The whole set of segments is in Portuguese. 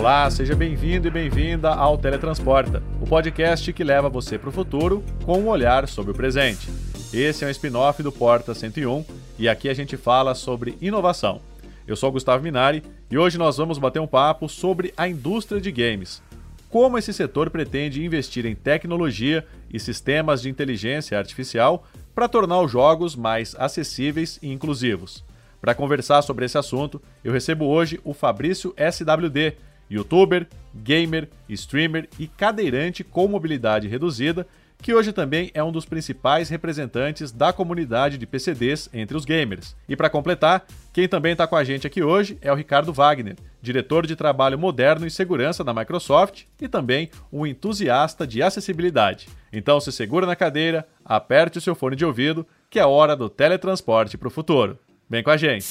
Olá, seja bem-vindo e bem-vinda ao Teletransporta, o podcast que leva você para o futuro com um olhar sobre o presente. Esse é um spin-off do Porta 101 e aqui a gente fala sobre inovação. Eu sou Gustavo Minari e hoje nós vamos bater um papo sobre a indústria de games. Como esse setor pretende investir em tecnologia e sistemas de inteligência artificial para tornar os jogos mais acessíveis e inclusivos. Para conversar sobre esse assunto, eu recebo hoje o Fabrício SWD, youtuber, gamer, streamer e cadeirante com mobilidade reduzida, que hoje também é um dos principais representantes da comunidade de PCDs entre os gamers. E para completar, quem também está com a gente aqui hoje é o Ricardo Wagner, diretor de trabalho moderno e segurança da Microsoft e também um entusiasta de acessibilidade. Então se segura na cadeira, aperte o seu fone de ouvido, que é hora do teletransporte para o futuro. Vem com a gente!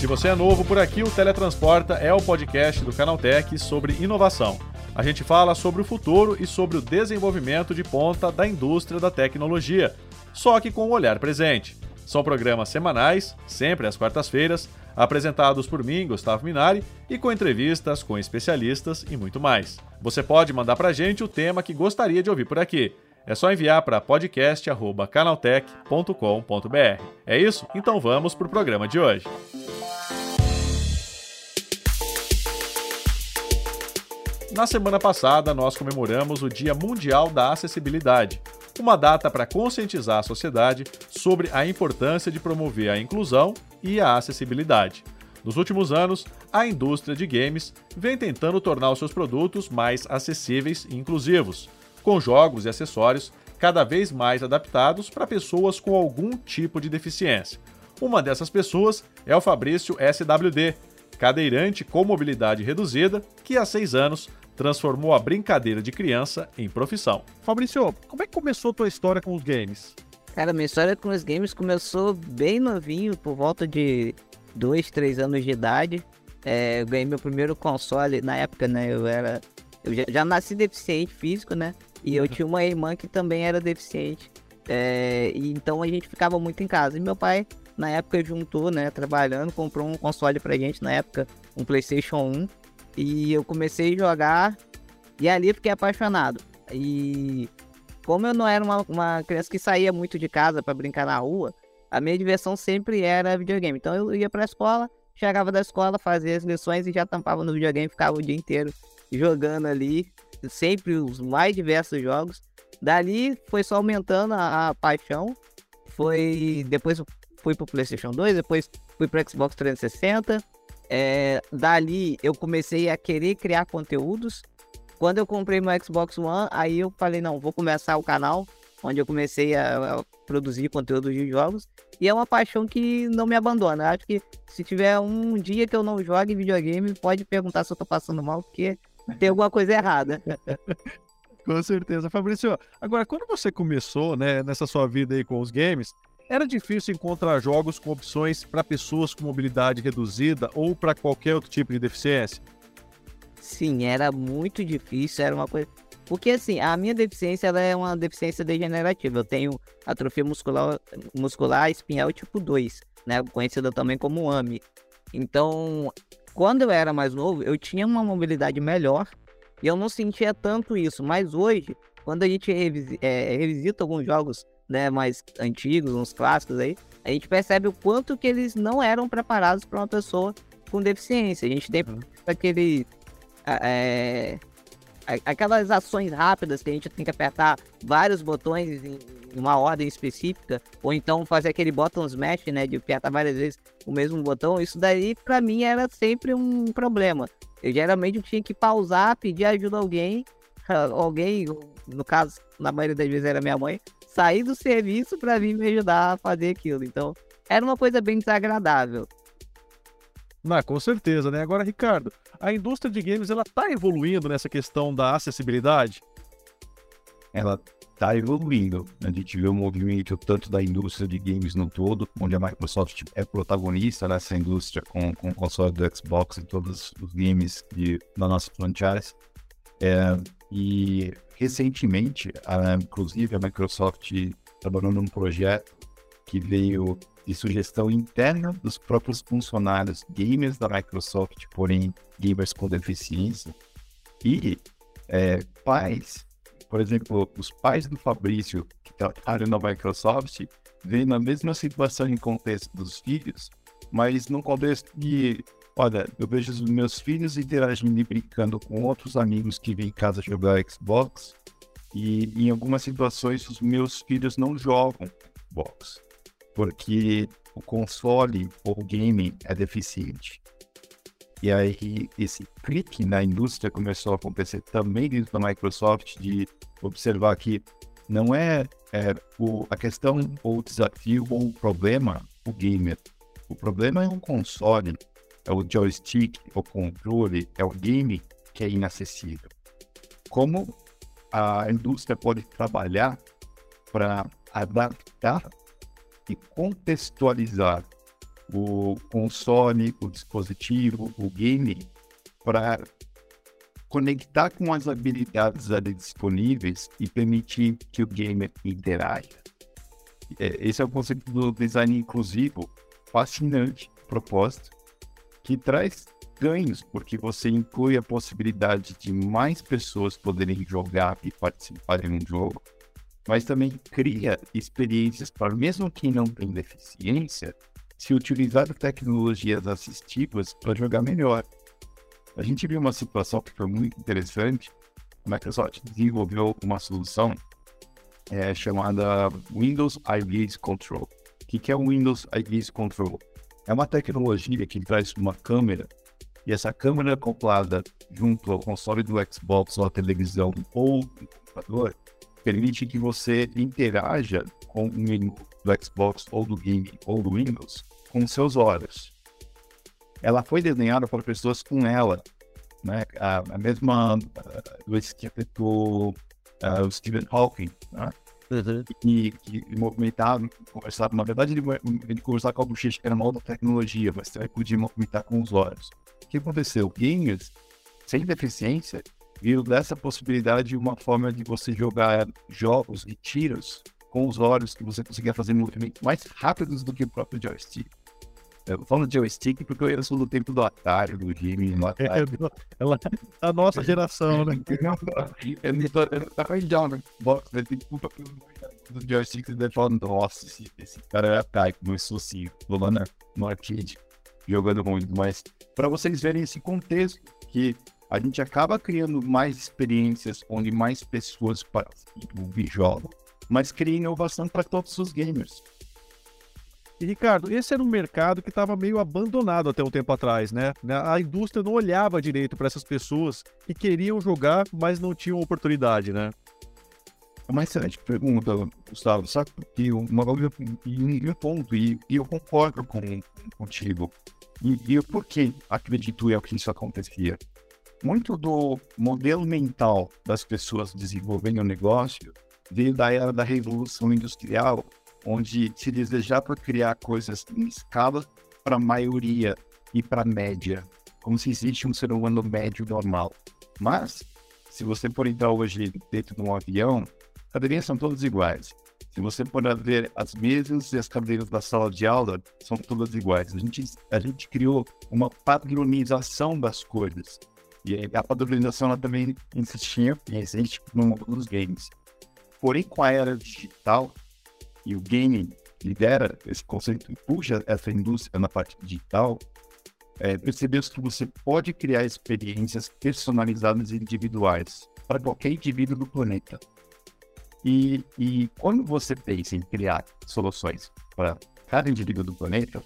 Se você é novo por aqui, o Teletransporta é o podcast do Canaltech sobre inovação. A gente fala sobre o futuro e sobre o desenvolvimento de ponta da indústria da tecnologia, só que com o olhar presente. São programas semanais, sempre às quartas-feiras, apresentados por mim, Gustavo Minari, e com entrevistas com especialistas e muito mais. Você pode mandar pra gente o tema que gostaria de ouvir por aqui. É só enviar para podcast@canaltech.com.br. É isso? Então vamos para o programa de hoje. Na semana passada, nós comemoramos o Dia Mundial da Acessibilidade, uma data para conscientizar a sociedade sobre a importância de promover a inclusão e a acessibilidade. Nos últimos anos, a indústria de games vem tentando tornar os seus produtos mais acessíveis e inclusivos, com jogos e acessórios cada vez mais adaptados para pessoas com algum tipo de deficiência. Uma dessas pessoas é o Fabrício SWD, cadeirante com mobilidade reduzida, que há seis anos transformou a brincadeira de criança em profissão. Fabrício, como é que começou a tua história com os games? Cara, minha história com os games começou bem novinho, por volta de 2, 3 anos de idade. É, eu ganhei meu primeiro console, na época, né, eu era... Eu já, já nasci deficiente físico, né? E eu tinha uma irmã que também era deficiente. É, e então a gente ficava muito em casa. E meu pai, na época, juntou, né, trabalhando, comprou um console pra gente, na época, um PlayStation 1. E eu comecei a jogar e ali fiquei apaixonado. E como eu não era uma, uma criança que saía muito de casa para brincar na rua, a minha diversão sempre era videogame. Então eu ia para a escola, chegava da escola, fazia as lições e já tampava no videogame, ficava o dia inteiro jogando ali, sempre os mais diversos jogos. Dali foi só aumentando a, a paixão. Foi depois fui pro PlayStation 2, depois fui pro Xbox 360 é, dali eu comecei a querer criar conteúdos. Quando eu comprei meu Xbox One, aí eu falei, não, vou começar o canal, onde eu comecei a, a produzir conteúdos de jogos. E é uma paixão que não me abandona. Acho que se tiver um dia que eu não jogue videogame, pode perguntar se eu tô passando mal, porque tem alguma coisa errada. com certeza. Fabrício, agora, quando você começou, né, nessa sua vida aí com os games, era difícil encontrar jogos com opções para pessoas com mobilidade reduzida ou para qualquer outro tipo de deficiência? Sim, era muito difícil, era uma coisa. Porque assim, a minha deficiência ela é uma deficiência degenerativa. Eu tenho atrofia muscular, muscular espinhal tipo 2, né? Conhecida também como AMI. Então, quando eu era mais novo, eu tinha uma mobilidade melhor e eu não sentia tanto isso. Mas hoje, quando a gente é, revisita alguns jogos né, mais antigos, uns clássicos aí, a gente percebe o quanto que eles não eram preparados para uma pessoa com deficiência. A gente tem uhum. aquele. É, aquelas ações rápidas que a gente tem que apertar vários botões em uma ordem específica, ou então fazer aquele botão smash, né, de apertar várias vezes o mesmo botão, isso daí para mim era sempre um problema. Eu geralmente tinha que pausar, pedir ajuda a alguém, alguém, no caso, na maioria das vezes era minha mãe, sair do serviço para vir me ajudar a fazer aquilo. Então, era uma coisa bem desagradável. Não, com certeza, né? Agora, Ricardo, a indústria de games ela tá evoluindo nessa questão da acessibilidade? Ela está evoluindo. A gente vê o movimento tanto da indústria de games no todo, onde a Microsoft é protagonista nessa indústria com, com o console do Xbox e todos os games de, da nossa franchise. É, e recentemente, a, inclusive, a Microsoft trabalhou num projeto que veio de sugestão interna dos próprios funcionários gamers da Microsoft, porém gamers com deficiência, e é, pais, por exemplo, os pais do Fabrício, que trabalham na Microsoft, veem na mesma situação em contexto dos filhos, mas no contexto de, olha, eu vejo os meus filhos interagindo e brincando com outros amigos que vêm em casa jogar Xbox, e em algumas situações os meus filhos não jogam Xbox, porque o console ou o game é deficiente. E aí esse clique na indústria começou a acontecer também dentro da Microsoft de observar que não é, é o, a questão ou o desafio ou o problema o gamer. O problema é um console, é o joystick, é o controle, é o game que é inacessível. Como a indústria pode trabalhar para adaptar e contextualizar o console, o dispositivo, o game, para conectar com as habilidades ali disponíveis e permitir que o gamer interaja. É, esse é o conceito do design inclusivo, fascinante, propósito, que traz ganhos, porque você inclui a possibilidade de mais pessoas poderem jogar e participar em um jogo, mas também cria experiências para mesmo quem não tem deficiência, se utilizar tecnologias assistivas para jogar melhor. A gente viu uma situação que foi muito interessante. A Microsoft desenvolveu uma solução é, chamada Windows Eye Control. O que, que é o Windows Eye Control? É uma tecnologia que traz uma câmera e essa câmera acoplada junto ao console do Xbox ou à televisão ou do computador permite que você interaja com o menu do Xbox ou do game ou do Windows com seus olhos. Ela foi desenhada para pessoas com ela, né? A, mesma uh, que afetou uh, Stephen Hawking, né? Uhum. E que movimentava, conversava, na verdade ele, ele conversava com a bochecha, que era uma outra tecnologia, mas você podia movimentar com os olhos. O que aconteceu? Gamers sem deficiência viram dessa possibilidade uma forma de você jogar jogos e tiros com os olhos que você conseguia fazer movimentos mais rápidos do que o próprio joystick. Eu falo de joystick porque eu sou do tempo do Atari, do Jimmy, do Atari. É, ela, a nossa geração, né? Eu não tô indo né? Desculpa do joystick, você deve falar, nossa, esse, esse cara é Atari, começou assim, lá no arcade, jogando muito, mas para vocês verem esse contexto que a gente acaba criando mais experiências onde mais pessoas participam e jogam, mas cria inovação para todos os gamers. E Ricardo, esse era um mercado que estava meio abandonado até um tempo atrás, né? A indústria não olhava direito para essas pessoas que queriam jogar, mas não tinham oportunidade, né? É uma excelente pergunta, Gustavo. Sabe que uma um ponto, e, eu concordo com, contigo. E, e por que acredito eu que isso acontecia? Muito do modelo mental das pessoas desenvolvendo o negócio veio da era da Revolução Industrial, onde se desejava criar coisas em escala para a maioria e para a média, como se existe um ser humano médio normal. Mas, se você for entrar hoje dentro de um avião, as cadeirinhas são todas iguais. Se você for ver as mesas e as cadeiras da sala de aula, são todas iguais. A gente, a gente criou uma padronização das coisas. E a padronização ela também existia e existe no mundo dos games. Porém, com a era digital, e o gaming lidera esse conceito puxa essa indústria na parte digital, é, percebeu-se que você pode criar experiências personalizadas e individuais para qualquer indivíduo do planeta. E, e quando você pensa em criar soluções para cada indivíduo do planeta,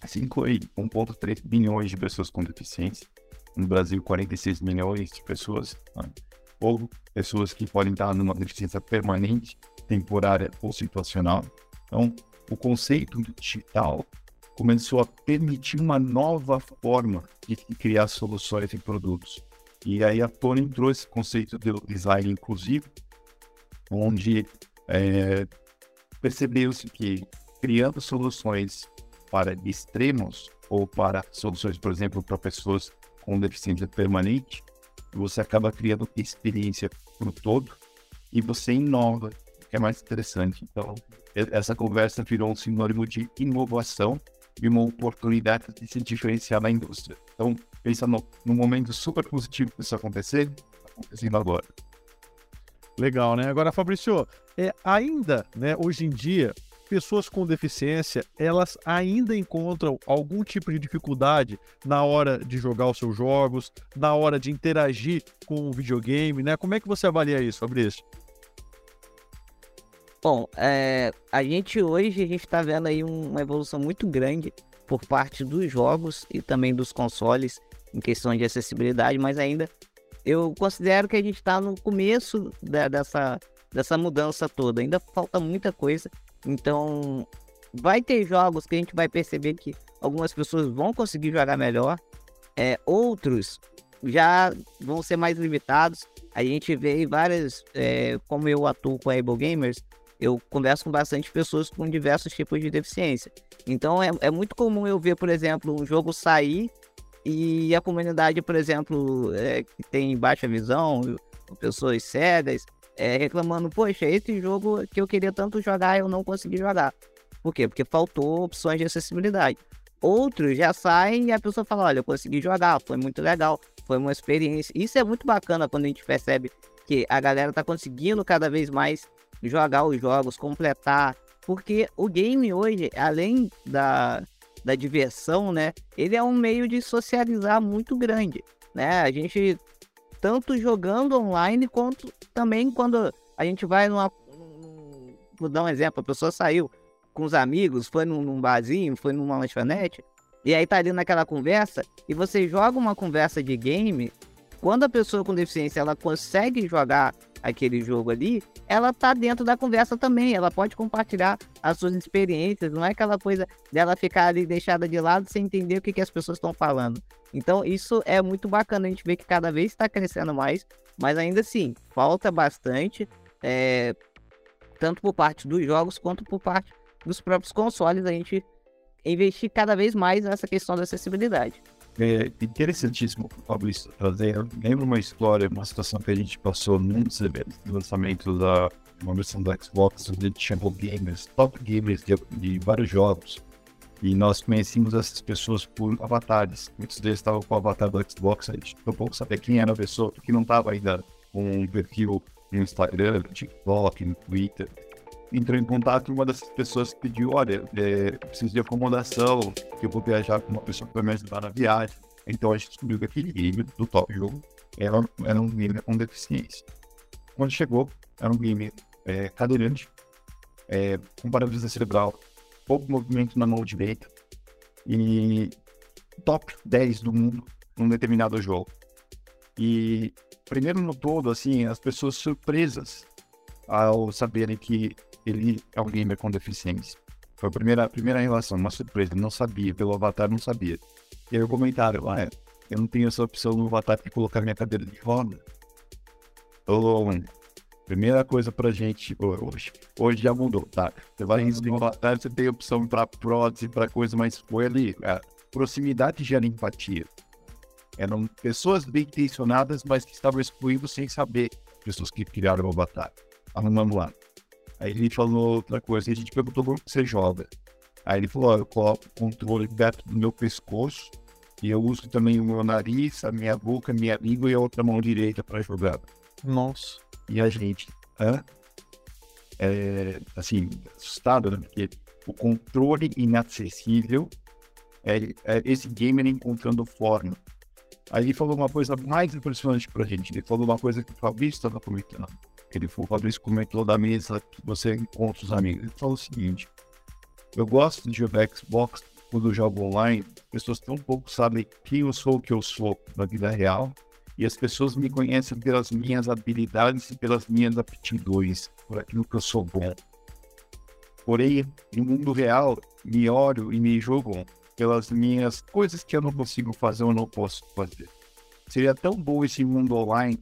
assim inclui 1,3 bilhões de pessoas com deficiência, no Brasil 46 milhões de pessoas, né? ou pessoas que podem estar numa deficiência permanente, temporária ou situacional. Então, o conceito digital começou a permitir uma nova forma de criar soluções e produtos. E aí a Tony entrou esse conceito do design inclusivo, onde é, percebeu-se que criando soluções para extremos ou para soluções, por exemplo, para pessoas com deficiência permanente, você acaba criando experiência para o todo e você inova, é mais interessante. Então, essa conversa virou um sinônimo de inovação e uma oportunidade de se diferenciar na indústria. Então, pensa no, no momento super positivo que isso acontecer, tá acontecendo agora. Legal, né? Agora, Fabrício, é, ainda, né, hoje em dia, pessoas com deficiência, elas ainda encontram algum tipo de dificuldade na hora de jogar os seus jogos, na hora de interagir com o videogame, né? Como é que você avalia isso, Fabrício? Bom, é, a gente hoje a gente está vendo aí uma evolução muito grande por parte dos jogos e também dos consoles em questão de acessibilidade, mas ainda eu considero que a gente está no começo da, dessa, dessa mudança toda. Ainda falta muita coisa. Então, vai ter jogos que a gente vai perceber que algumas pessoas vão conseguir jogar melhor, é, outros já vão ser mais limitados. A gente vê várias, é, como eu atuo com a Able Gamers, eu converso com bastante pessoas com diversos tipos de deficiência. Então é, é muito comum eu ver, por exemplo, um jogo sair e a comunidade, por exemplo, é, que tem baixa visão, pessoas cegas, é, reclamando, poxa, esse jogo que eu queria tanto jogar, eu não consegui jogar. Por quê? Porque faltou opções de acessibilidade. Outros já saem e a pessoa fala, olha, eu consegui jogar, foi muito legal, foi uma experiência. Isso é muito bacana quando a gente percebe que a galera tá conseguindo cada vez mais jogar os jogos, completar. Porque o game hoje, além da, da diversão, né? Ele é um meio de socializar muito grande, né? A gente tanto jogando online quanto também quando a gente vai numa vou dar um exemplo, a pessoa saiu com os amigos, foi num, num barzinho, foi numa lanchonete, e aí tá ali naquela conversa, e você joga uma conversa de game, quando a pessoa com deficiência ela consegue jogar aquele jogo ali, ela tá dentro da conversa também, ela pode compartilhar as suas experiências, não é aquela coisa dela ficar ali deixada de lado sem entender o que, que as pessoas estão falando. Então isso é muito bacana, a gente vê que cada vez está crescendo mais, mas ainda assim, falta bastante, é, tanto por parte dos jogos quanto por parte dos próprios consoles, a gente investir cada vez mais nessa questão da acessibilidade. É interessantíssimo, Fabrício, trazer. Eu lembro uma história, uma situação que a gente passou num dos eventos de lançamento da uma versão do Xbox, onde chamou gamers, top gamers de, de, vários jogos. E nós conhecíamos essas pessoas por avatares. Muitos deles estavam com o avatar do Xbox, a gente não pouco saber quem era a pessoa, porque não estava ainda com um perfil no Instagram, no TikTok, no Twitter entrou em contato e uma dessas pessoas pediu, olha, é, preciso de acomodação, que eu vou viajar com uma pessoa que vai me ajudar na viagem. Então a gente descobriu que aquele game do top jogo era, era um game com deficiência. Quando chegou, era um game é, cadeirante, é, com paralisia cerebral, pouco movimento na mão direita e top 10 do mundo num determinado jogo. E primeiro no todo, assim, as pessoas surpresas ao saberem que ele é um gamer com deficiência. Foi a primeira, a primeira relação, uma surpresa, não sabia, pelo avatar não sabia. E aí o comentário, ah, é, eu não tenho essa opção no avatar de colocar minha cadeira de roda. Ô, primeira coisa pra gente hoje, hoje já mudou, tá? Você vai no avatar, você tem opção pra prótese, pra coisa, mas foi ali, a proximidade gera empatia. Eram pessoas bem intencionadas, mas que estavam excluindo sem saber, pessoas que criaram o avatar. Arrumando lá. Aí ele falou outra coisa, a gente perguntou como você joga. Aí ele falou, ó, eu coloco o controle perto do meu pescoço e eu uso também o meu nariz, a minha boca, a minha língua e a outra mão direita para jogar. Nossa. E a gente, hã? É, assim, assustado, né? Porque o controle inacessível é, é esse gamer encontrando forma. Aí ele falou uma coisa mais impressionante pra gente. Ele falou uma coisa que o Fabrício estava comentando ele falou, Fabrício comentou da mesa que você encontra os amigos. Ele falou o seguinte: eu gosto de jogar Xbox quando eu jogo online, pessoas tão pouco sabem quem eu sou, o que eu sou na vida real, e as pessoas me conhecem pelas minhas habilidades e pelas minhas aptidões, por aquilo que eu sou bom. Porém, no mundo real, me olho e me julgam pelas minhas coisas que eu não consigo fazer ou não posso fazer. Seria tão bom esse mundo online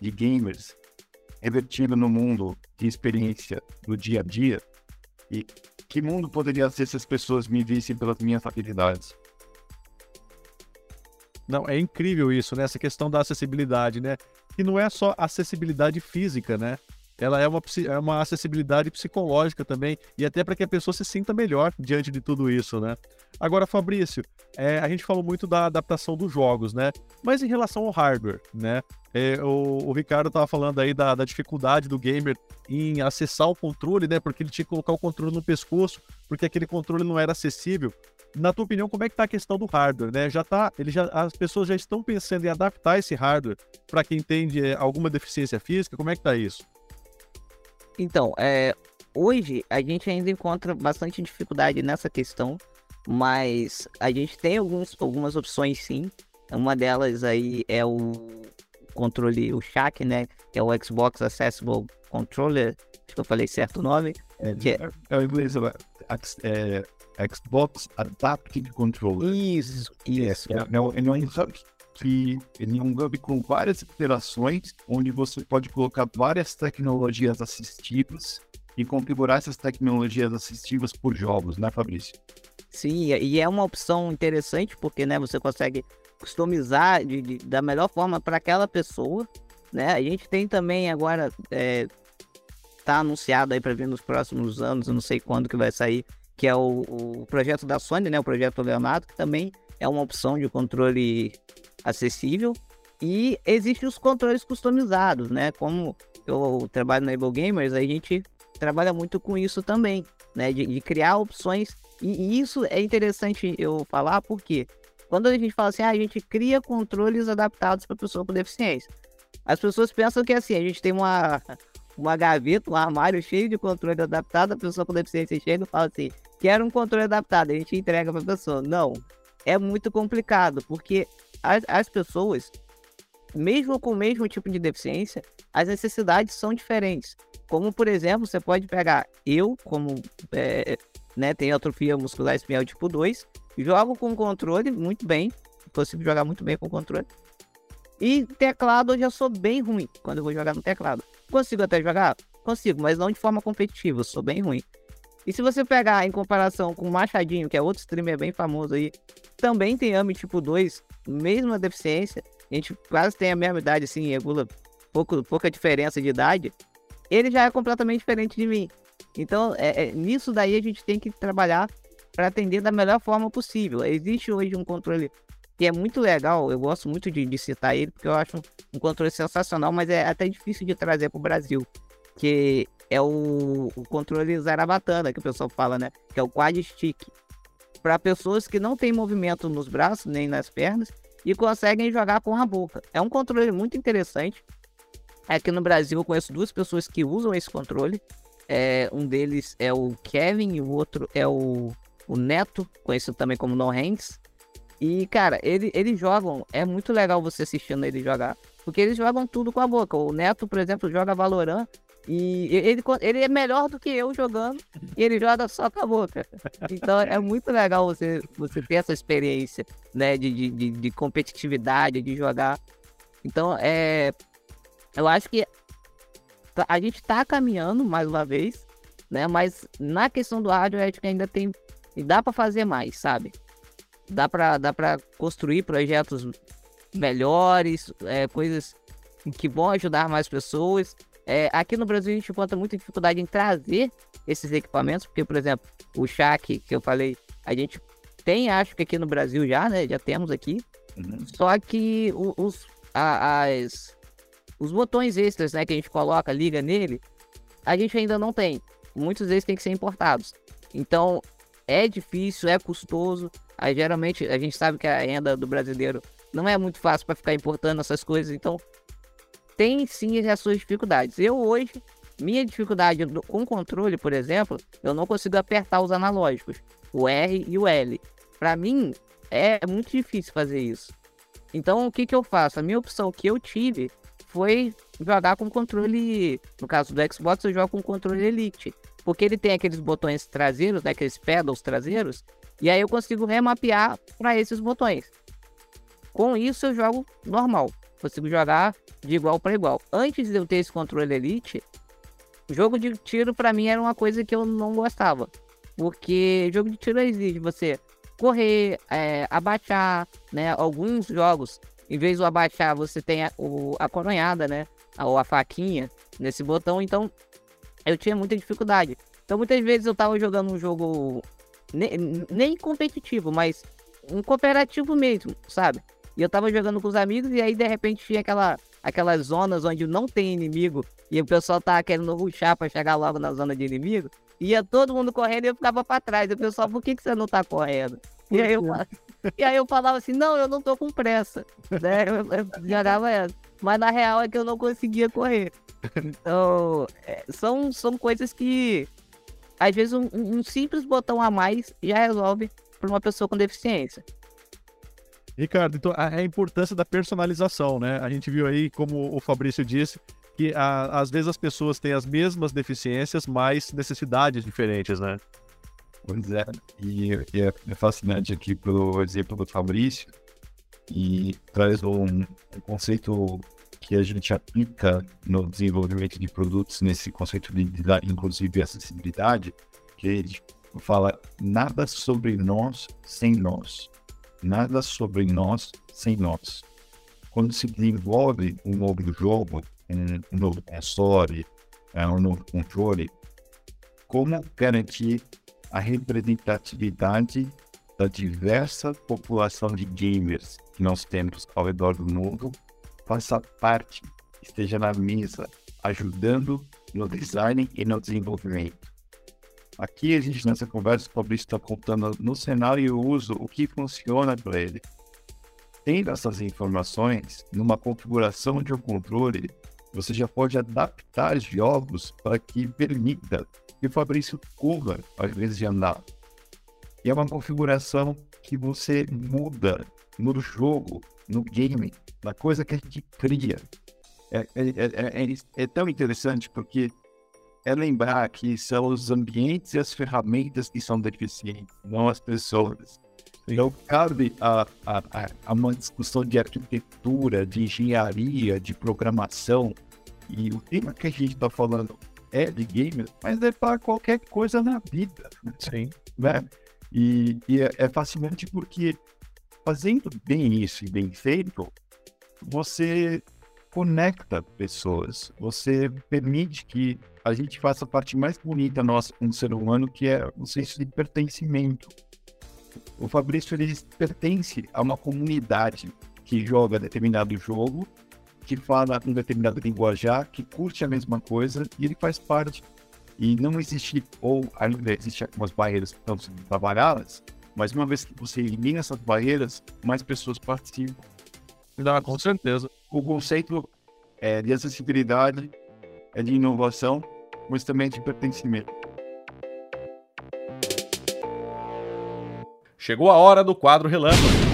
de gamers revertido no mundo de experiência do dia a dia? E que mundo poderia ser se as pessoas me vissem pelas minhas habilidades? Não, é incrível isso, né? Essa questão da acessibilidade, né? E não é só acessibilidade física, né? Ela é uma, é uma acessibilidade psicológica também, e até para que a pessoa se sinta melhor diante de tudo isso, né? Agora, Fabrício, é, a gente falou muito da adaptação dos jogos, né? Mas em relação ao hardware, né? É, o, o, Ricardo estava falando aí da, da, dificuldade do gamer em acessar o controle, né? Porque ele tinha que colocar o controle no pescoço, porque aquele controle não era acessível. Na tua opinião, como é que tá a questão do hardware, né? Já tá, ele já, as pessoas já estão pensando em adaptar esse hardware para quem tem é, alguma deficiência física. Como é que tá isso? Então, é, hoje a gente ainda encontra bastante dificuldade nessa questão, mas a gente tem alguns, algumas opções sim. Uma delas aí é o controle, o SHAC, né? Que é o Xbox Accessible Controller. Acho que eu falei certo o nome. É, que é... é o inglês, é, é Xbox Adaptive Controller. Isso, isso. É, não, é um hub que ele é um hub com várias interações, onde você pode colocar várias tecnologias assistivas e configurar essas tecnologias assistivas por jogos, né, Fabrício? Sim, e é uma opção interessante porque, né, você consegue customizar de, de da melhor forma para aquela pessoa, né? A gente tem também agora é, tá anunciado aí para vir nos próximos anos, eu não sei quando que vai sair, que é o, o projeto da Sony, né, o projeto Leonardo, que também é uma opção de controle acessível. E existem os controles customizados, né? Como eu trabalho na Able Gamers, a gente trabalha muito com isso também, né? De, de criar opções. E, e, isso é interessante eu falar porque quando a gente fala assim, ah, a gente cria controles adaptados para pessoa com deficiência. As pessoas pensam que assim, a gente tem uma, uma gaveta, um armário cheio de controle adaptado, a pessoa com deficiência chega e fala assim, quero um controle adaptado, a gente entrega para a pessoa. Não, é muito complicado, porque as, as pessoas, mesmo com o mesmo tipo de deficiência, as necessidades são diferentes. Como, por exemplo, você pode pegar eu, como é, né, tenho atrofia muscular espinhal tipo 2, jogo com controle muito bem, consigo jogar muito bem com controle. E teclado eu já sou bem ruim quando eu vou jogar no teclado. Consigo até jogar? Consigo, mas não de forma competitiva, sou bem ruim. E se você pegar em comparação com o Machadinho, que é outro streamer bem famoso aí, também tem AMI tipo 2, mesma deficiência, a gente quase tem a mesma idade, assim, regula pouco, pouca diferença de idade, ele já é completamente diferente de mim. Então, é, é nisso daí a gente tem que trabalhar para atender da melhor forma possível. Existe hoje um controle que é muito legal, eu gosto muito de, de citar ele, porque eu acho um controle sensacional, mas é até difícil de trazer para o Brasil, que é o, o controle Zarabatana, que o pessoal fala, né? Que é o quad stick. Para pessoas que não têm movimento nos braços nem nas pernas e conseguem jogar com a boca. É um controle muito interessante. Aqui no Brasil eu conheço duas pessoas que usam esse controle. É, um deles é o Kevin e o outro é o, o Neto, conhecido também como No Hands. E, cara, ele, eles jogam. É muito legal você assistindo ele jogar. Porque eles jogam tudo com a boca. O Neto, por exemplo, joga Valorant e ele, ele é melhor do que eu jogando e ele joga só com a boca. Então é muito legal você, você ter essa experiência né, de, de, de competitividade, de jogar. Então é. Eu acho que a gente tá caminhando mais uma vez, né? Mas na questão do rádio, acho que ainda tem. E dá para fazer mais, sabe? Dá para dá construir projetos melhores, é, coisas que vão ajudar mais pessoas é, aqui no Brasil a gente encontra muita dificuldade em trazer esses equipamentos, porque, por exemplo, o Shaq, que eu falei, a gente tem, acho que aqui no Brasil já, né? Já temos aqui. Uhum. Só que os, a, as, os botões extras, né, que a gente coloca, liga nele, a gente ainda não tem. Muitos deles têm que ser importados. Então, é difícil, é custoso. Aí, geralmente, a gente sabe que a renda do brasileiro não é muito fácil para ficar importando essas coisas. Então, tem sim as suas dificuldades. Eu hoje, minha dificuldade com controle, por exemplo, eu não consigo apertar os analógicos, o R e o L. Para mim, é muito difícil fazer isso. Então, o que, que eu faço? A minha opção que eu tive foi jogar com controle. No caso do Xbox, eu jogo com controle Elite. Porque ele tem aqueles botões traseiros, né, aqueles pedals traseiros, e aí eu consigo remapear para esses botões. Com isso, eu jogo normal. Consigo jogar de igual para igual. Antes de eu ter esse controle Elite, jogo de tiro para mim era uma coisa que eu não gostava. Porque jogo de tiro exige você correr, é, abaixar, né? Alguns jogos em vez de abaixar, você tem a, o, a coronhada, né? Ou a faquinha nesse botão. Então, eu tinha muita dificuldade. Então, muitas vezes eu tava jogando um jogo nem competitivo, mas um cooperativo mesmo, sabe? E eu tava jogando com os amigos e aí de repente tinha aquela, aquelas zonas onde não tem inimigo e o pessoal tava querendo ruxar pra chegar logo na zona de inimigo. Ia todo mundo correndo e eu ficava pra trás. E o pessoal, por que, que você não tá correndo? E aí, eu, e aí eu falava assim, não, eu não tô com pressa. Né? Eu, eu jogava essa. Mas na real é que eu não conseguia correr. Então, é, são, são coisas que às vezes um, um simples botão a mais já resolve para uma pessoa com deficiência. Ricardo, então a, importância da personalização, né? A gente viu aí, como o Fabrício disse, que a, às vezes as pessoas têm as mesmas deficiências, mas necessidades diferentes, né? Pois é, e, e é, é fascinante aqui pelo exemplo do Fabrício, e traz um, um conceito que a gente aplica no desenvolvimento de produtos nesse conceito de design, inclusive acessibilidade, que ele fala nada sobre nós sem nós. Nada sobre nós sem nós. Quando se desenvolve um novo jogo, um novo console, é, um novo controle, como garantir a representatividade da diversa população de gamers que nós temos ao redor do mundo faça parte, esteja na mesa, ajudando no design e no desenvolvimento. Aqui a gente nessa conversa o Fabrício está contando no cenário eu uso o que funciona para ele. Tendo essas informações, numa configuração de um controle, você já pode adaptar jogos para que permita que o Fabrício corra ao invés de andar. E é uma configuração que você muda no jogo, no game, na coisa que a gente cria. É, é, é, é, é tão interessante porque é lembrar que são os ambientes e as ferramentas que são deficientes, não as pessoas. Então, cabe a, a, a, uma discussão de arquitetura, de engenharia, de programação. E o tema que a gente está falando é de games, mas é para qualquer coisa na vida. Sim. Né? E, e é, é fascinante porque fazendo bem isso e bem feito, você conecta pessoas, você permite que a gente faça a parte mais bonita nossa como ser humano, que é o senso de pertencimento. O Fabrício ele pertence a uma comunidade que joga determinado jogo, que fala um determinado linguajar, que curte a mesma coisa e ele faz parte. E não existe, ou ainda existem algumas barreiras que estão sendo trabalhadas, mas uma vez que você elimina essas barreiras, mais pessoas participam. Não, com certeza. O conceito é de acessibilidade, é de inovação, mas também de pertencimento. Chegou a hora do quadro relâmpago.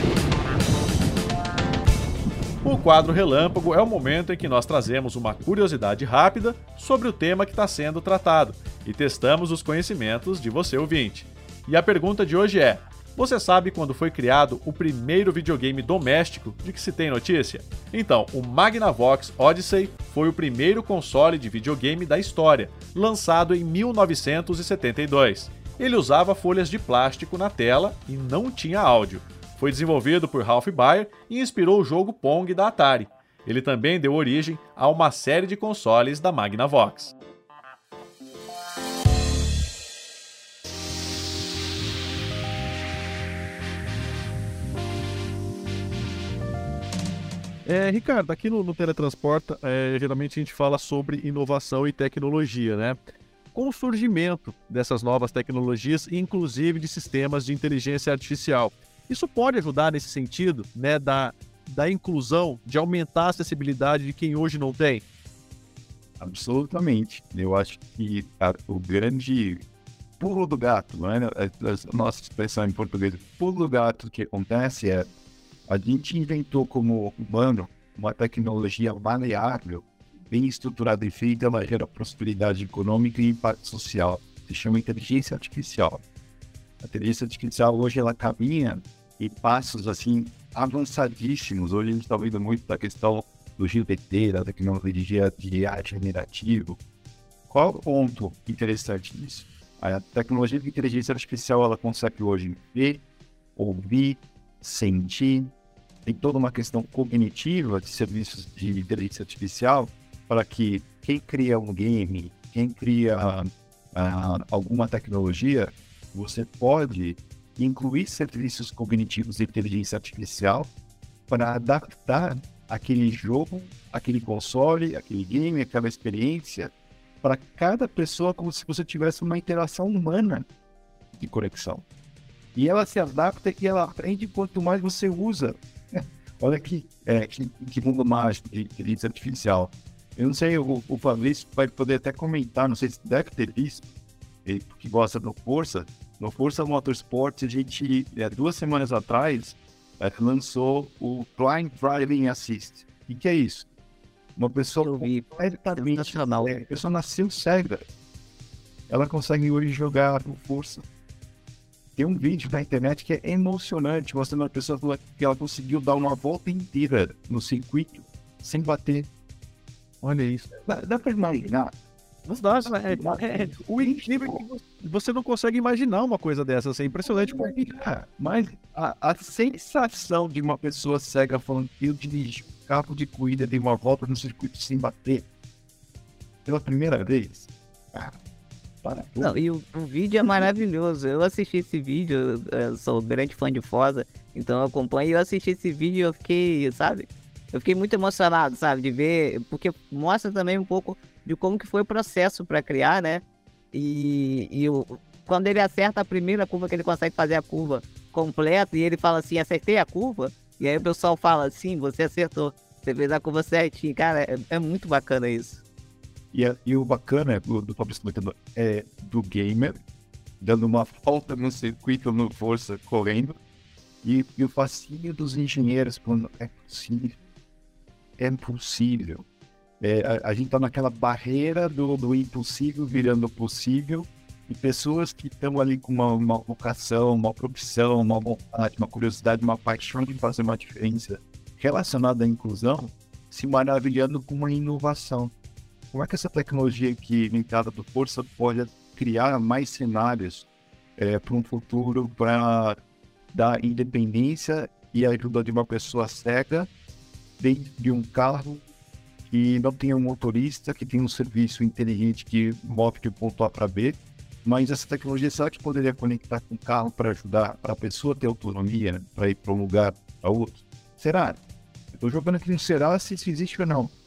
O quadro relâmpago é o momento em que nós trazemos uma curiosidade rápida sobre o tema que está sendo tratado e testamos os conhecimentos de você ouvinte. E a pergunta de hoje é: você sabe quando foi criado o primeiro videogame doméstico de que se tem notícia? Então, o Magnavox Odyssey foi o primeiro console de videogame da história, lançado em 1972. Ele usava folhas de plástico na tela e não tinha áudio. Foi desenvolvido por Ralph Baer e inspirou o jogo Pong da Atari. Ele também deu origem a uma série de consoles da Magnavox. É, Ricardo, aqui no, no Teletransporta, é, geralmente a gente fala sobre inovação e tecnologia, né? Com o surgimento dessas novas tecnologias, inclusive de sistemas de inteligência artificial, isso pode ajudar nesse sentido, né, da, da inclusão, de aumentar a acessibilidade de quem hoje não tem? Absolutamente. Eu acho que a, o grande pulo do gato, né? a nossa expressão em português, pulo do gato que acontece é a gente inventou como humano uma tecnologia maleável, bem estruturada e feita, ela gera prosperidade econômica e impacto social. Se chama inteligência artificial. A inteligência artificial hoje ela caminha em passos assim avançadíssimos. Hoje a gente está vendo muito da questão do GPT, da tecnologia de arte generativo. Qual o ponto interessante disso? A tecnologia de inteligência artificial ela consegue hoje ver, ouvir, sentir, tem toda uma questão cognitiva de serviços de inteligência artificial para que quem cria um game, quem cria uh, alguma tecnologia, você pode incluir serviços cognitivos de inteligência artificial para adaptar aquele jogo, aquele console, aquele game, aquela experiência para cada pessoa como se você tivesse uma interação humana de conexão. E ela se adapta e ela aprende quanto mais você usa. Olha que, é, que, que, mundo mágico de inteligência artificial. Eu não sei, o, o Fabrício vai poder até comentar, não sei se deve ter visto, ele que gosta do Força. No Força Motorsport, a gente, é, duas semanas atrás, é, lançou o Blind Driving Assist. O que é isso? Uma pessoa completamente. É, a pessoa nasceu cega. Ela consegue hoje jogar com força. Tem um vídeo na internet que é emocionante, mostrando uma pessoa que ela conseguiu dar uma volta inteira no circuito sem bater. Olha isso. Dá, dá pra imaginar mas dá, é, é, o incrível é que você não consegue imaginar uma coisa dessa, assim, é impressionante. É, mas a, a, sensação de uma pessoa cega falando que eu dirigi um carro de corrida de uma volta no circuito sem bater pela primeira vez. Ah, não, e o, o, vídeo é maravilhoso. Eu assisti esse vídeo, sou grande fã de Fosa, então eu acompanho. Eu assisti esse vídeo e eu fiquei, sabe? Eu fiquei muito emocionado, sabe, de ver, porque mostra também um pouco de como que foi o processo para criar, né? E, e o, quando ele acerta a primeira curva, que ele consegue fazer a curva completa, e ele fala assim, acertei a curva, e aí o pessoal fala assim, você acertou, você fez a curva certinho. Cara, é, é muito bacana isso. E, é, e o bacana do, do Fabrício é do gamer, dando uma volta no circuito, no força, correndo, e, e o fascínio dos engenheiros, quando é possível. É possível. É, a, a, gente está naquela barreira do, do, impossível virando possível e pessoas que estão ali com uma, uma, vocação, uma profissão, uma vontade, uma curiosidade, uma paixão de fazer uma diferença relacionada à inclusão, se maravilhando com uma inovação. Como é que essa tecnologia aqui linkada do Força pode criar mais cenários é, para um futuro para dar independência e ajuda de uma pessoa cega dentro de um carro que não tem um motorista, que tem um serviço inteligente que move de ponto A para B, mas essa tecnologia será que poderia conectar com o carro para ajudar para a pessoa ter autonomia para ir para um lugar para outro? Será? Estou jogando aqui no será se isso existe ou não.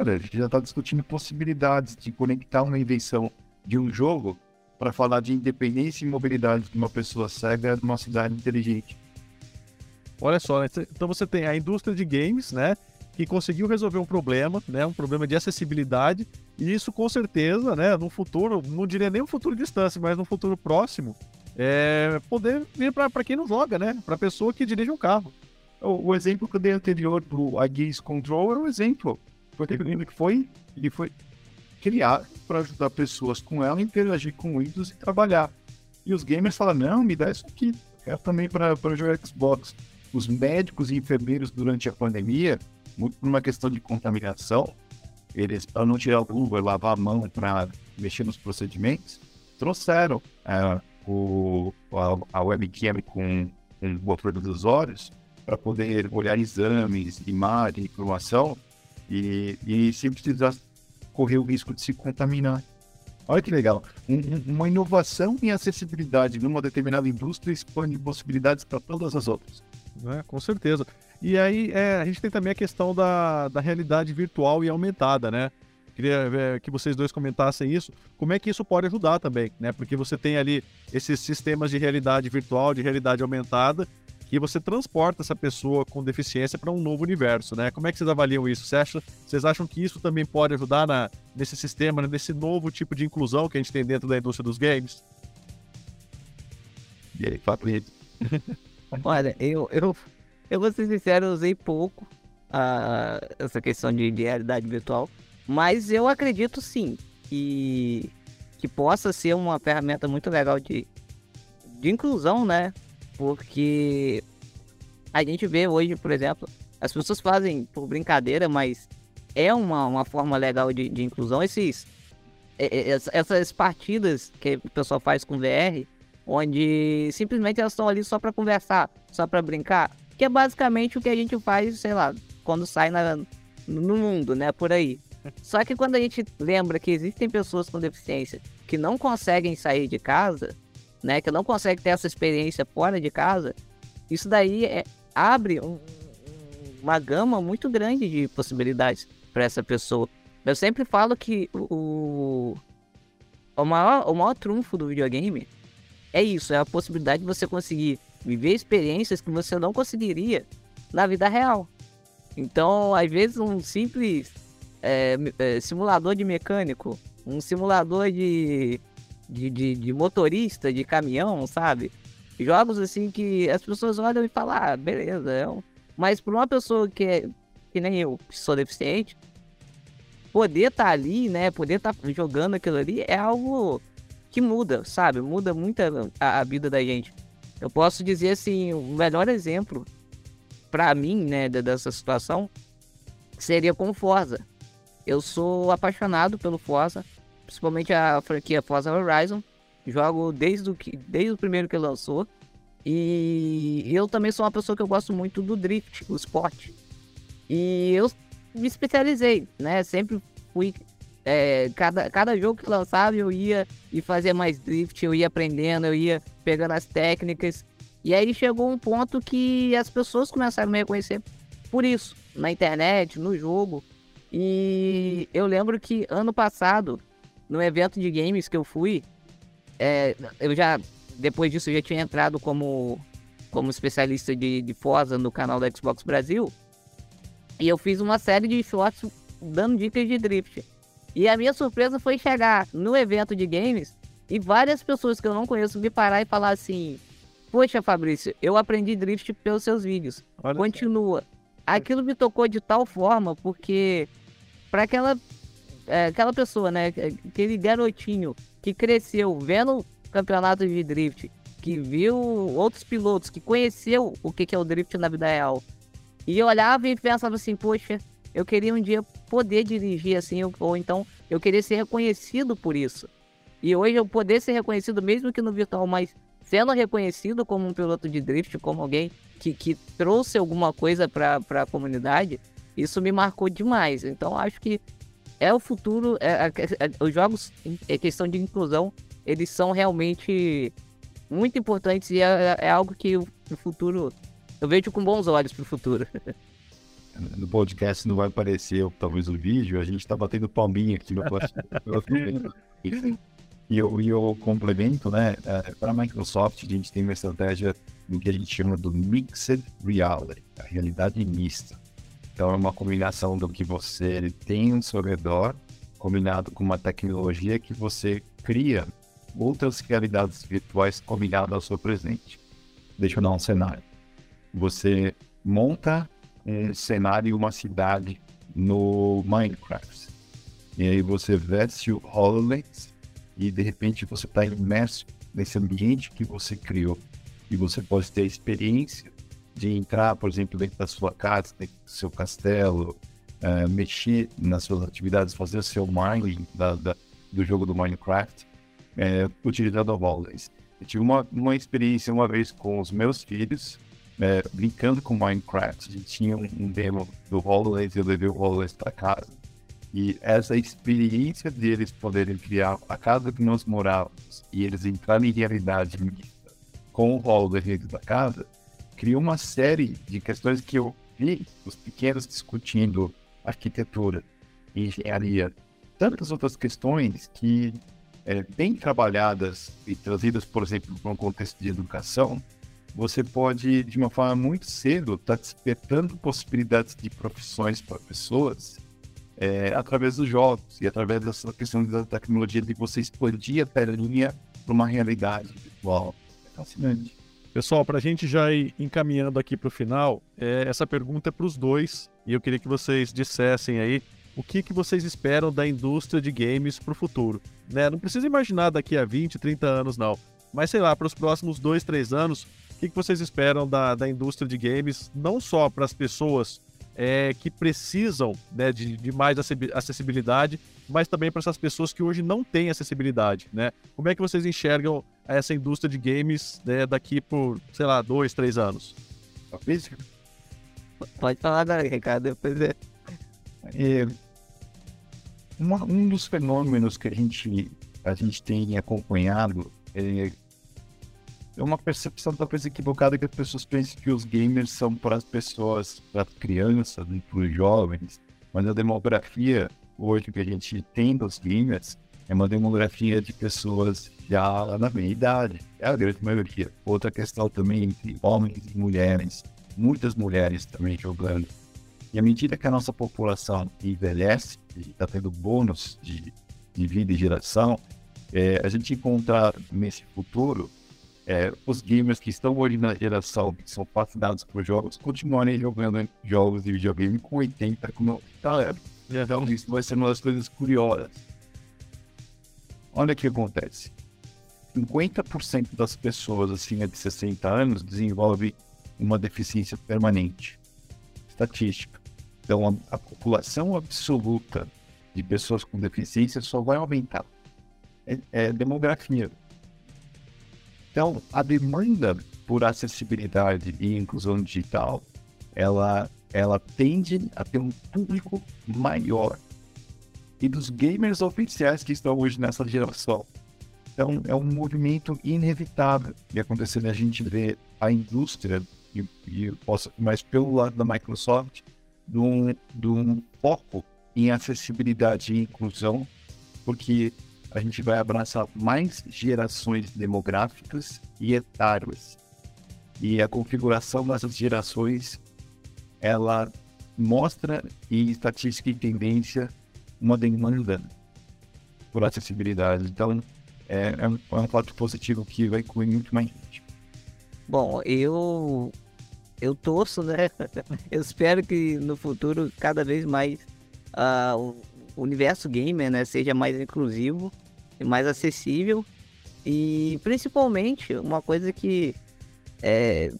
Cara, a gente já está discutindo possibilidades de conectar uma invenção de um jogo para falar de independência e mobilidade de uma pessoa cega numa cidade inteligente. Olha só, né? então você tem a indústria de games, né? que conseguiu resolver um problema, né, um problema de acessibilidade, e isso com certeza, né, no futuro, não diria nem um futuro distante, mas no futuro próximo, é poder vir para quem não joga, né, para pessoa que dirige um carro. O, o, exemplo que eu dei anterior do iGaze Control era um exemplo. Foi ele que foi, ele foi criado para ajudar pessoas com ela a interagir com Windows e trabalhar. E os gamers falam, não, me dá isso aqui, quero também para jogar Xbox. Os médicos e enfermeiros durante a pandemia muito por uma questão de contaminação, eles, para não tirar o luva lavar a mão para mexer nos procedimentos, trouxeram é, o, a, a webcam com, o controle dos olhos para poder olhar exames, imagem, informação e, e sem precisar correr o risco de se contaminar. Olha que legal. Um, uma inovação em acessibilidade numa determinada indústria expande possibilidades para todas as outras. É, com certeza. E aí é, a gente tem também a questão da, da realidade virtual e aumentada, né? Queria é, que vocês dois comentassem isso. Como é que isso pode ajudar também, né? Porque você tem ali esses sistemas de realidade virtual, de realidade aumentada, que você transporta essa pessoa com deficiência para um novo universo, né? Como é que vocês avaliam isso? Você acha, vocês acham que isso também pode ajudar na, nesse sistema, nesse novo tipo de inclusão que a gente tem dentro da indústria dos games? E aí, Fabrício? Olha, eu, eu eu vou ser sincero, eu usei pouco uh, essa questão de, de, realidade virtual, mas eu acredito sim que, que possa ser uma ferramenta muito legal de, de inclusão, né? Porque a gente vê hoje, por exemplo, as pessoas fazem por brincadeira, mas é uma, uma forma legal de, de inclusão. Esses, essas partidas que o pessoal faz com VR, onde simplesmente elas estão ali só para conversar, só para brincar que é basicamente o que a gente faz, sei lá, quando sai na, no mundo, né, por aí. Só que quando a gente lembra que existem pessoas com deficiência que não conseguem sair de casa, né, que não conseguem ter essa experiência fora de casa, isso daí é, abre um, uma gama muito grande de possibilidades para essa pessoa. Eu sempre falo que o, o, maior, o maior trunfo do videogame é isso, é a possibilidade de você conseguir viver experiências que você não conseguiria na vida real. Então, às vezes, um simples é, simulador de mecânico, um simulador de, de, de, de, motorista, de caminhão, sabe? Jogos assim que as pessoas olham e falam, ah, beleza. É um... Mas para uma pessoa que é que nem eu, que sou deficiente, poder estar tá ali, né? Poder estar tá jogando aquilo ali é algo que muda, sabe? Muda muito a, a vida da gente. Eu posso dizer assim, o melhor exemplo para mim, né, dessa situação seria com Forza. Eu sou apaixonado pelo Forza, principalmente a franquia Forza Horizon. Jogo desde o, que, desde o primeiro que lançou. E eu também sou uma pessoa que eu gosto muito do drift, o esporte. E eu me especializei, né? Sempre fui. É, cada, cada jogo que lançava eu ia e fazia mais drift, eu ia aprendendo, eu ia pegando as técnicas. E aí chegou um ponto que as pessoas começaram a me reconhecer por isso, na internet, no jogo. E eu lembro que ano passado, no evento de games que eu fui, é, eu já, depois disso, eu já tinha entrado como, como especialista de, de Forza no canal da Xbox Brasil. E eu fiz uma série de shorts dando dicas de drift. E a minha surpresa foi chegar no evento de games e várias pessoas que eu não conheço me parar e falar assim: Poxa, Fabrício, eu aprendi drift pelos seus vídeos. Olha Continua. Aquilo me tocou de tal forma, porque para aquela, é, aquela pessoa, né? Aquele garotinho que cresceu vendo campeonatos de drift, que viu outros pilotos, que conheceu o que, que é o drift na vida real. E olhava e pensava assim, poxa, eu queria um dia poder dirigir assim, ou então eu queria ser reconhecido por isso. E hoje eu poder ser reconhecido, mesmo que no virtual, mas sendo reconhecido como um piloto de drift, como alguém que, que trouxe alguma coisa para a comunidade, isso me marcou demais. Então acho que é o futuro, é, é, é, os jogos em questão de inclusão, eles são realmente muito importantes e é, é algo que o, o futuro eu vejo com bons olhos para o futuro. no podcast não vai aparecer talvez o vídeo, a gente está batendo palminha aqui no E eu, e eu complemento, né? É, para a Microsoft, a gente tem uma estratégia do que a gente chama do Mixed Reality, a realidade mista. Então, é uma combinação do que você tem ao seu redor, combinado com uma tecnologia que você cria outras realidades virtuais combinadas ao seu presente. Deixa eu dar um cenário. Você monta um cenário e uma cidade no Minecraft. E aí você veste o HoloLens e de repente você está imerso nesse ambiente que você criou e você pode ter a experiência de entrar, por exemplo, dentro da sua casa, dentro do seu castelo, uh, mexer nas suas atividades, fazer o seu mining da, da, do jogo do Minecraft, uh, utilizando o HoloLens. Eu tive uma, uma experiência uma vez com os meus filhos, uh, brincando com Minecraft. A gente tinha um, demo do HoloLens, eu levei o HoloLens para casa e essa experiência deles poderem criar a casa que nós morávamos e eles entrarem em realidade mista com o rolo dentro da casa, criou uma série de questões que eu vi os pequenos discutindo arquitetura, engenharia, tantas outras questões que, é, bem trabalhadas e trazidas, por exemplo, para um contexto de educação, você pode, de uma forma muito cedo, estar tá despertando possibilidades de profissões para pessoas é, através dos jogos e através dessa questão da tecnologia de você expandir a telinha para uma realidade virtual. É fascinante. Pessoal, para a gente já ir encaminhando aqui para o final, é, essa pergunta é para os dois e eu queria que vocês dissessem aí o que, que vocês esperam da indústria de games para o futuro. Né? Não precisa imaginar daqui a 20, 30 anos, não. Mas sei lá, para os próximos 2, 3 anos, o que, que vocês esperam da, da indústria de games, não só para as pessoas é, que precisam né, de, de, mais acessibilidade, mas também para essas pessoas que hoje não têm acessibilidade, né? Como é que vocês enxergam essa indústria de games né, daqui por, sei lá, dois, três anos? Pode falar agora, Ricardo, depois é. é uma, um dos fenômenos que a gente, a gente tem acompanhado é, é uma percepção talvez equivocada que as pessoas pensam que os gamers são para as pessoas, para as crianças e para os jovens, mas a demografia hoje que a gente tem dos gamers é uma demografia de pessoas já na meia idade, é a grande maioria. Outra questão também entre homens e mulheres, muitas mulheres também jogando. E à medida que a nossa população envelhece, e está tendo bônus de, de vida e geração, é, a gente encontra nesse futuro é, os gamers que estão hoje na geração, que são fascinados por jogos, continuarem jogando jogos de videogame com 80, com 90 anos. Então, isso vai ser uma das coisas curiosas. Olha o que acontece. 50% das pessoas acima de 60 anos desenvolvem uma deficiência permanente. Estatística. Então, a, a população absoluta de pessoas com deficiência só vai aumentar. É, é demografia. Então, a demanda por acessibilidade e inclusão digital, ela, ela tende a ter um público maior. E dos gamers oficiais que estão hoje nessa geração. Então, é um movimento inevitável de acontecer. A gente vê a indústria, e, e posso, mas pelo lado da Microsoft, de um, de um foco em acessibilidade e inclusão, porque a gente vai abraçar mais gerações demográficas e etárias. E a configuração dessas gerações, ela mostra em estatística e tendência uma demanda por acessibilidade. Então, é, é, um, é um fato positivo que vai incluir muito mais gente. Bom, eu eu torço, né? Eu espero que no futuro cada vez mais uh, o universo gamer, né, seja mais inclusivo mais acessível. E principalmente uma coisa que é,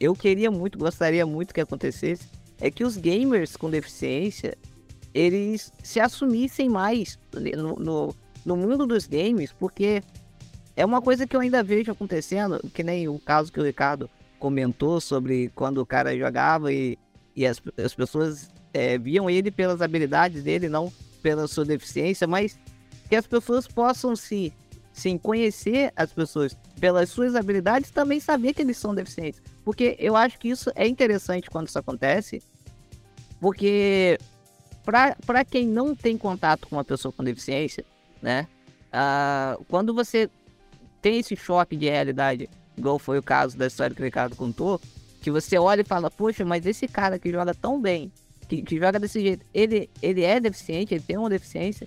eu queria muito, gostaria muito que acontecesse é que os gamers com deficiência eles se assumissem mais no, no, no mundo dos games, porque é uma coisa que eu ainda vejo acontecendo, que nem o caso que o Ricardo comentou sobre quando o cara jogava e, e as, as pessoas é, viam ele pelas habilidades dele, não pela sua deficiência, mas que as pessoas possam se, sim, conhecer as pessoas pelas suas habilidades também saber que eles são deficientes. Porque eu acho que isso é interessante quando isso acontece, porque para quem não tem contato com uma pessoa com deficiência, né, uh, quando você tem esse choque de realidade, igual foi o caso da história que o Ricardo contou, que você olha e fala, poxa, mas esse cara que joga tão bem, que, que joga desse jeito, ele, ele é deficiente, ele tem uma deficiência,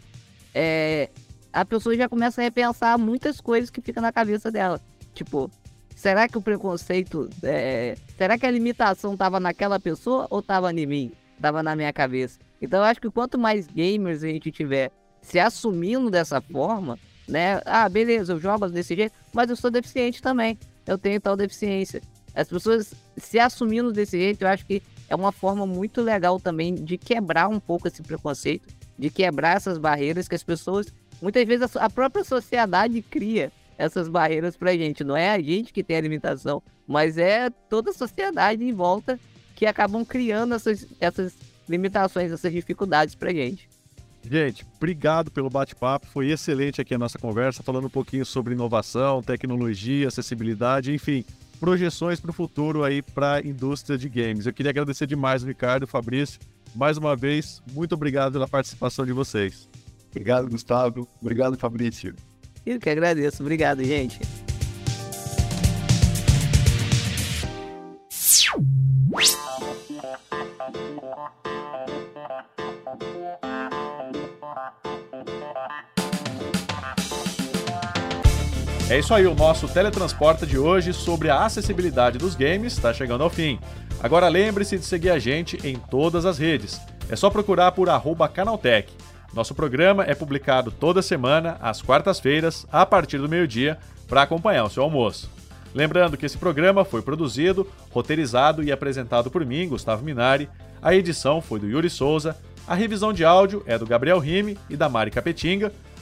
é, a pessoa já começa a repensar muitas coisas que ficam na cabeça dela. Tipo, será que o preconceito, é, será que a limitação tava naquela pessoa ou tava em mim? Tava na minha cabeça. Então eu acho que quanto mais gamers a gente tiver se assumindo dessa forma, né? Ah, beleza, eu jogo desse jeito, mas eu sou deficiente também. Eu tenho tal deficiência. As pessoas se assumindo desse jeito, eu acho que é uma forma muito legal também de quebrar um pouco esse preconceito, de quebrar essas barreiras que as pessoas, muitas vezes a própria sociedade cria essas barreiras pra gente. Não é a gente que tem a limitação, mas é toda a sociedade em volta que acabam criando essas, essas limitações, essas dificuldades pra gente. Gente, obrigado pelo bate-papo. Foi excelente aqui a nossa conversa, falando um pouquinho sobre inovação, tecnologia, acessibilidade, enfim, projeções para o futuro aí para a indústria de games. Eu queria agradecer demais o Ricardo o Fabrício. Mais uma vez, muito obrigado pela participação de vocês. Obrigado, Gustavo. Obrigado, Fabrício. Eu que agradeço. Obrigado, gente. É isso aí, o nosso teletransporta de hoje sobre a acessibilidade dos games está chegando ao fim. Agora lembre-se de seguir a gente em todas as redes. É só procurar por Canaltech. Nosso programa é publicado toda semana, às quartas-feiras, a partir do meio-dia, para acompanhar o seu almoço. Lembrando que esse programa foi produzido, roteirizado e apresentado por mim, Gustavo Minari. A edição foi do Yuri Souza. A revisão de áudio é do Gabriel Rime e da Mari Capetinga